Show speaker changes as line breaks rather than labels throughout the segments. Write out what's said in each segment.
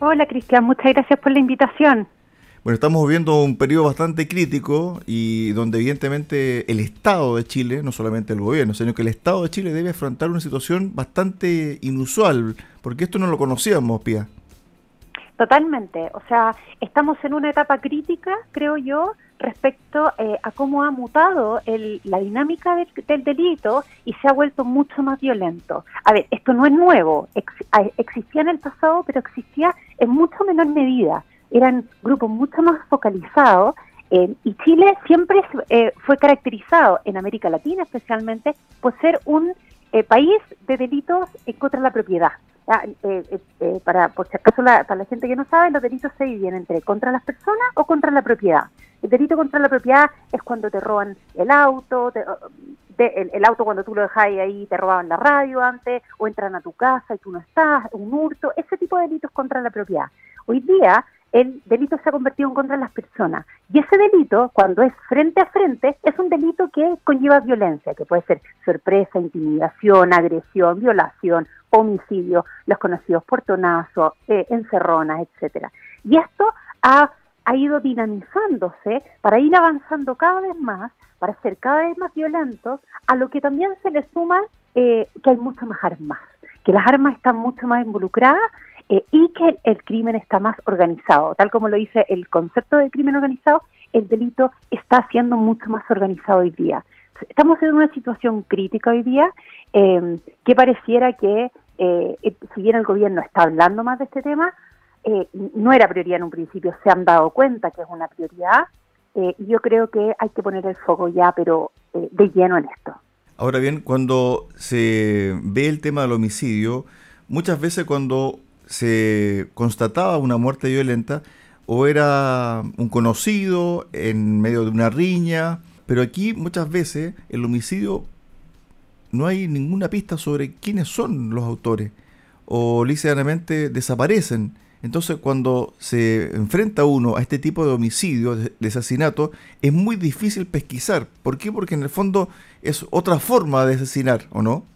Hola Cristian, muchas gracias por la invitación.
Bueno, estamos viviendo un periodo bastante crítico y donde evidentemente el Estado de Chile, no solamente el gobierno, sino que el Estado de Chile debe afrontar una situación bastante inusual, porque esto no lo conocíamos, Pía.
Totalmente, o sea, estamos en una etapa crítica, creo yo, respecto eh, a cómo ha mutado la dinámica del, delito y se ha vuelto mucho más violento. A ver, esto no es nuevo, existía en el pasado, pero existía en mucho menor medida eran grupos mucho más focalizados eh, y Chile siempre eh, fue caracterizado, en América Latina especialmente, por ser un eh, país de delitos contra la propiedad. Para, por si acaso, para la gente que no sabe, los delitos se dividen entre contra las personas o contra la propiedad. El delito contra la propiedad es cuando te roban el auto, el, auto cuando tú lo dejas ahí te robaban la radio antes, o entran a tu casa y tú no estás, un hurto, ese tipo de delitos contra la propiedad. Hoy día el delito se ha convertido en contra de las personas. Y ese delito, cuando es frente a frente, es un delito que conlleva violencia, que puede ser sorpresa, intimidación, agresión, violación, homicidio, los conocidos portonazos, eh, encerronas, etcétera. Y esto ha, ido dinamizándose para ir avanzando cada vez más, para ser cada vez más violentos, a lo que también se le suma eh, que hay muchas más armas, que las armas están mucho más involucradas eh, y que el crimen está más organizado. Tal como lo dice el concepto de crimen organizado, el delito está siendo mucho más organizado hoy día. Estamos en una situación crítica hoy día em, que pareciera que, eh, eh, si bien el gobierno está hablando más de este tema, no era prioridad en un principio, se han dado cuenta que es una prioridad. y yo creo que hay que poner el foco ya, pero de lleno en esto.
Ahora bien, cuando se ve el tema del homicidio, muchas veces cuando se constataba una muerte violenta o era un conocido en medio de una riña, pero aquí muchas veces el homicidio no hay ninguna pista sobre quiénes son los autores o lícitamente desaparecen. Entonces cuando se enfrenta uno a este tipo de homicidio, de, asesinato, es muy difícil pesquisar. ¿Por qué? Porque en el fondo es otra forma de asesinar, ¿o no?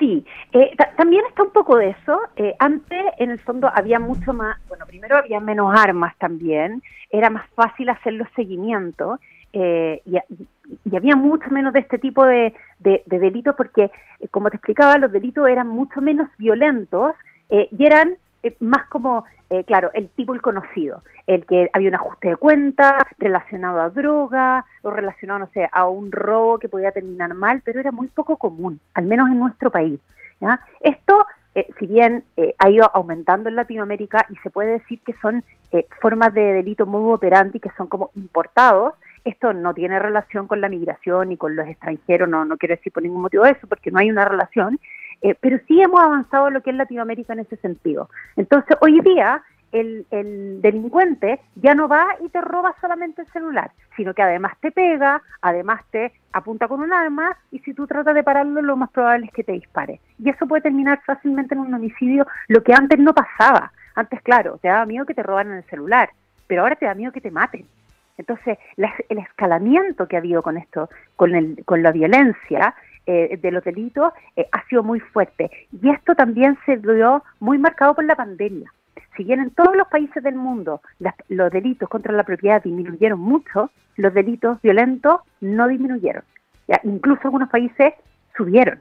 Sí, eh, también está un poco de eso. Eh, antes, en el fondo, había mucho más, bueno, primero había menos armas también, era más fácil hacer los seguimientos eh, y, había mucho menos de este tipo de, de delitos porque, como te explicaba, los delitos eran mucho menos violentos y eran eh, más como, eh, claro, el tipo el conocido, el que había un ajuste de cuenta relacionado a droga o relacionado, no sé, a un robo que podía terminar mal, pero era muy poco común, al menos en nuestro país. Esto, eh, si bien ha ido aumentando en Latinoamérica y se puede decir que son formas de delito muy operantes que son como importados, esto no tiene relación con la migración ni con los extranjeros, no, no quiero decir por ningún motivo eso, porque no hay una relación, eh, pero sí hemos avanzado lo que es Latinoamérica en ese sentido. Entonces, hoy día el, delincuente ya no va y te roba solamente el celular, sino que además te pega, además te apunta con un arma y si tú tratas de pararlo, lo más probable es que te dispare. Y eso puede terminar fácilmente en un homicidio, lo que antes no pasaba. Antes, claro, te daba miedo que te robaran el celular, pero ahora te da miedo que te maten. Entonces, el escalamiento que ha habido con esto, con, el, con la violencia, eh, de los delitos eh, ha sido muy fuerte. Y esto también se vio muy marcado por la pandemia. Si bien en todos los países del mundo los delitos contra la propiedad disminuyeron mucho, los delitos violentos no disminuyeron. ¿ya? Incluso algunos países subieron.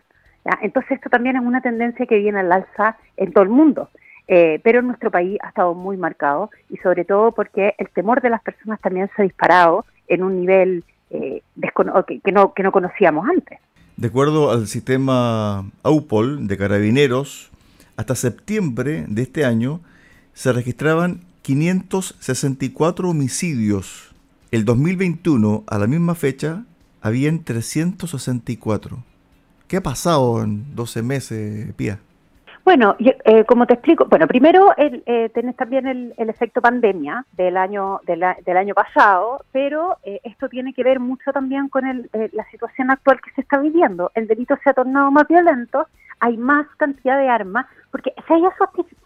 Entonces esto también es una tendencia que viene al alza en todo el mundo. Eh, pero en nuestro país ha estado muy marcado y sobre todo porque el temor de las personas también se ha disparado en un nivel que, no, que no conocíamos antes.
De acuerdo al sistema AUPOL de carabineros, hasta septiembre de este año se registraban 564 homicidios. El 2021, a la misma fecha, habían 364. ¿Qué ha pasado en 12 meses, Pía?
Bueno, eh, como te explico, bueno, primero eh, tenés también el, efecto pandemia del año del año pasado, pero eh, esto tiene que ver mucho también con el, eh, la situación actual que se está viviendo. El delito se ha tornado más violento, hay más cantidad de armas, porque se ha ido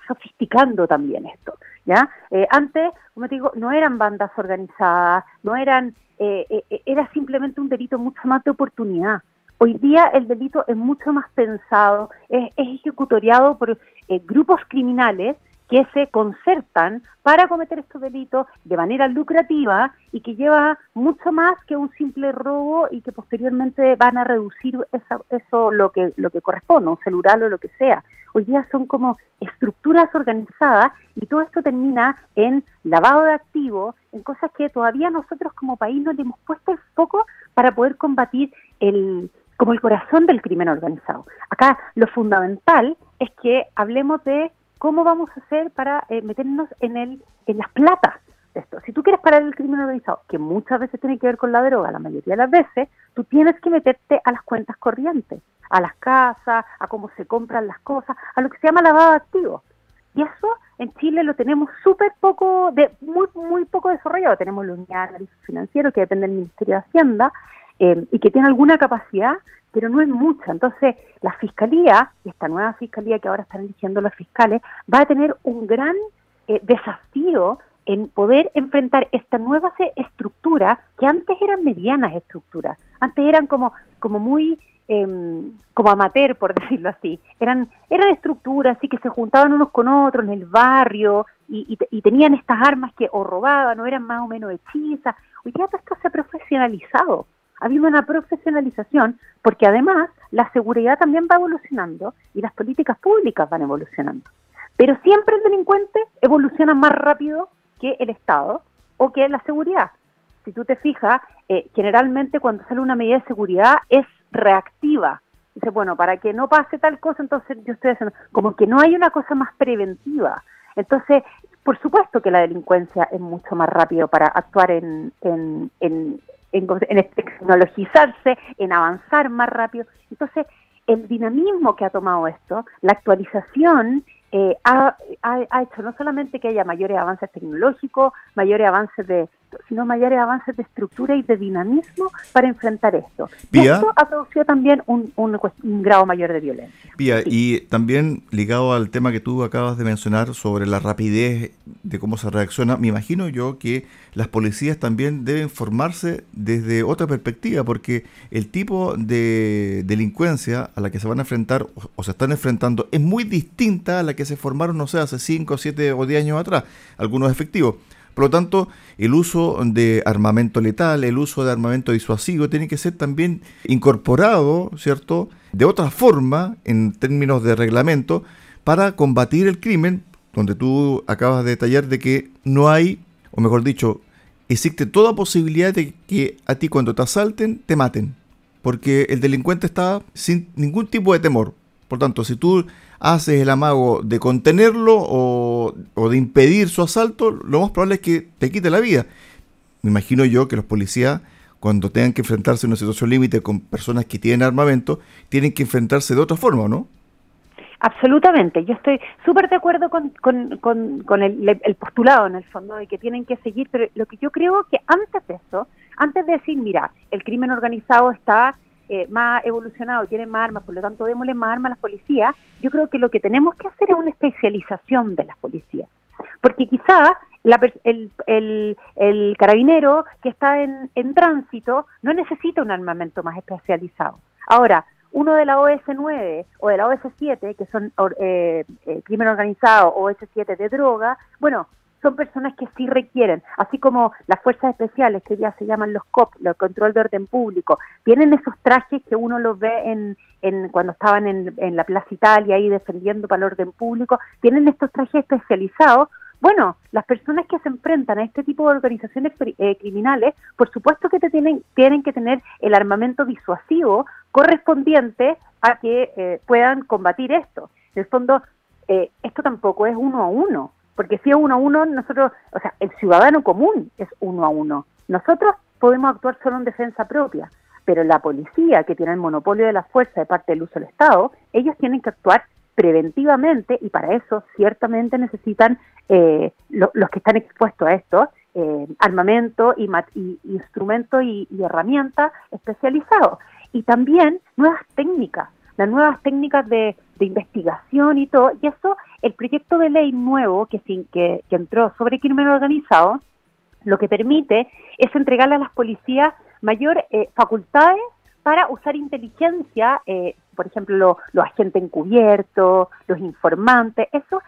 sofisticando también esto, ¿ya? antes, como te digo, no eran bandas organizadas, no eran, era simplemente un delito mucho más de oportunidad. Hoy día el delito es mucho más pensado, es, ejecutoriado por eh, grupos criminales que se concertan para cometer estos delitos de manera lucrativa y que lleva mucho más que un simple robo y que posteriormente van a reducir eso lo que lo que corresponde, un celular o lo que sea. Hoy día son como estructuras organizadas y todo esto termina en lavado de activos, en cosas que todavía nosotros como país no le hemos puesto el foco para poder combatir el como el corazón del crimen organizado. Acá lo fundamental es que hablemos de cómo vamos a hacer para eh, meternos en el en las platas de esto. Si tú quieres parar el crimen organizado, que muchas veces tiene que ver con la droga, la mayoría de las veces, tú tienes que meterte a las cuentas corrientes, a las casas, a cómo se compran las cosas, a lo que se llama lavado de activos. Y eso en Chile lo tenemos súper poco, de, muy, muy poco desarrollado. Tenemos la unidad de análisis financiero que depende del Ministerio de Hacienda eh, y que tiene alguna capacidad pero no es mucha. Entonces, la fiscalía, esta nueva fiscalía que ahora están eligiendo los fiscales, va a tener un gran eh, desafío en poder enfrentar esta nueva estructura que antes eran medianas estructuras, antes eran como, como muy eh, como amateur, por decirlo así, eran, eran estructuras así que se juntaban unos con otros en el barrio y, tenían estas armas que o robaban o eran más o menos hechizas. Hoy ya todo esto se ha profesionalizado ha habido una profesionalización porque además la seguridad también va evolucionando y las políticas públicas van evolucionando. Pero siempre el delincuente evoluciona más rápido que el Estado o que la seguridad. Si tú te fijas, eh, generalmente cuando sale una medida de seguridad es reactiva. Dice, bueno, para que no pase tal cosa, entonces yo estoy haciendo, como que no hay una cosa más preventiva. Entonces, por supuesto que la delincuencia es mucho más rápido para actuar en, en, en, en tecnologizarse, en avanzar más rápido. Entonces, el dinamismo que ha tomado esto, la actualización, eh, ha, hecho no solamente que haya mayores avances tecnológicos, mayores avances de, sino mayores avances de estructura y de dinamismo para enfrentar esto. y esto ha producido también un, grado mayor de violencia.
Pía, y también ligado al tema que tú acabas de mencionar sobre la rapidez de cómo se reacciona, me imagino yo que las policías también deben formarse desde otra perspectiva, porque el tipo de delincuencia a la que se van a enfrentar o, se están enfrentando es muy distinta a la que se formaron, no sé, hace 5, 7 o 10 años atrás, algunos efectivos. Por lo tanto, el uso de armamento letal, el uso de armamento disuasivo tiene que ser también incorporado, ¿cierto?, de otra forma en términos de reglamento para combatir el crimen, donde tú acabas de detallar de que no hay, o mejor dicho, existe toda posibilidad de que a ti cuando te asalten te maten, porque el delincuente está sin ningún tipo de temor. Por tanto, si tú haces el amago de contenerlo o, de impedir su asalto, lo más probable es que te quite la vida. Me imagino yo que los policías, cuando tengan que enfrentarse a una situación límite con personas que tienen armamento, tienen que enfrentarse de otra forma, ¿no?
Absolutamente, yo estoy súper de acuerdo con, con, el, el, postulado en el fondo de que tienen que seguir, pero lo que yo creo que antes de eso, antes de decir, mira, el crimen organizado está eh, más evolucionado, tienen más armas, por lo tanto démosle más armas a las policías, yo creo que lo que tenemos que hacer es una especialización de las policías. Porque quizás el, el, el, carabinero que está en, en tránsito no necesita un armamento más especializado. Ahora, uno de la OS9 o de la OS7, que son eh, eh, crimen organizado, o OS7 de droga, bueno, son personas que sí requieren, así como las fuerzas especiales que ya se llaman los COP, los control de orden público, tienen esos trajes que uno los ve en, en cuando estaban en, la Plaza Italia ahí defendiendo para el orden público, tienen estos trajes especializados bueno, las personas que se enfrentan a este tipo de organizaciones eh, criminales, por supuesto que te tienen, tienen que tener el armamento disuasivo correspondiente a que eh, puedan combatir esto. En el fondo, eh, esto tampoco es uno a uno. Porque si es uno a uno, nosotros, o sea, el ciudadano común es uno a uno. Nosotros podemos actuar solo en defensa propia, pero la policía, que tiene el monopolio de la fuerza de parte del uso del Estado, ellos tienen que actuar preventivamente y para eso ciertamente necesitan eh, los que están expuestos a esto, eh, armamento y, instrumentos y herramientas especializados. Y también nuevas técnicas, las nuevas técnicas de, investigación y todo, y eso, el proyecto de ley nuevo que, que, que entró sobre crimen organizado, lo que permite es entregarle a las policías mayor eh, facultades para usar inteligencia, eh, por ejemplo, los agentes encubiertos, los informantes, eso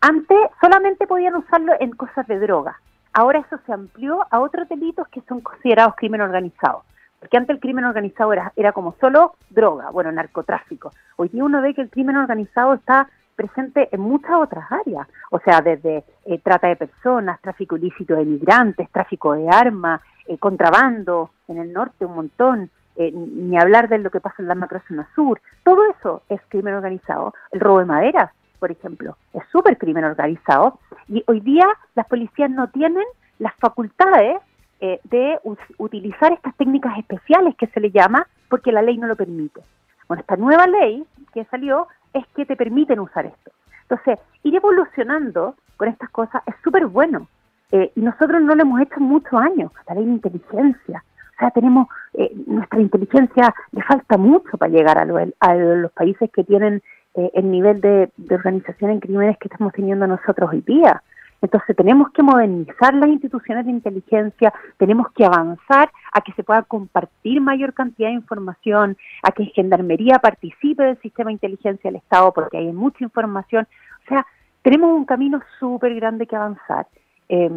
antes solamente podían usarlo en cosas de droga. Ahora eso se amplió a otros delitos que son considerados crimen organizado. Porque antes el crimen organizado era, era como solo droga, bueno, narcotráfico. Hoy día uno ve que el crimen organizado está presente en muchas otras áreas, o sea, desde eh, trata de personas, tráfico ilícito de migrantes, tráfico de armas, eh, contrabando en el norte un montón, eh, ni hablar de lo que pasa en la macrozona sur. Todo eso es crimen organizado. El robo de maderas, por ejemplo, es súper crimen organizado y hoy día las policías no tienen las facultades eh, de utilizar estas técnicas especiales que se le llama porque la ley no lo permite. Bueno, esta nueva ley que salió es que te permiten usar esto. Entonces, ir evolucionando con estas cosas es súper bueno. Eh, y nosotros no lo hemos hecho muchos años, la ley de inteligencia. O sea, tenemos, eh, nuestra inteligencia le falta mucho para llegar a, los países que tienen eh, el nivel de, organización en crímenes que estamos teniendo nosotros hoy día. Entonces tenemos que modernizar las instituciones de inteligencia, tenemos que avanzar a que se pueda compartir mayor cantidad de información, a que Gendarmería participe del sistema de inteligencia del Estado porque hay mucha información. O sea, tenemos un camino súper grande que avanzar eh,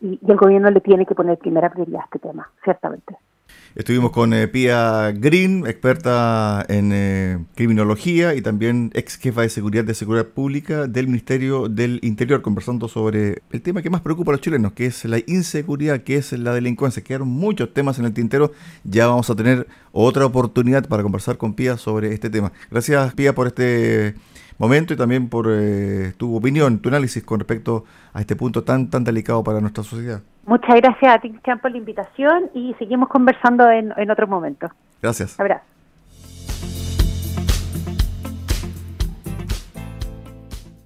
y, y, el gobierno le tiene que poner primera prioridad a este tema, ciertamente.
Estuvimos con eh, Pia Green, experta en eh, criminología y también ex jefa de seguridad de seguridad pública del Ministerio del Interior, conversando sobre el tema que más preocupa a los chilenos, que es la inseguridad, que es la delincuencia. Quedaron muchos temas en el tintero. Ya vamos a tener otra oportunidad para conversar con Pia sobre este tema. Gracias, Pia, por este momento y también por eh, tu opinión, tu análisis con respecto a este punto tan, tan delicado para nuestra sociedad.
Muchas gracias a ti, por la invitación y seguimos conversando en, en otro momento.
Gracias.
Abrazo.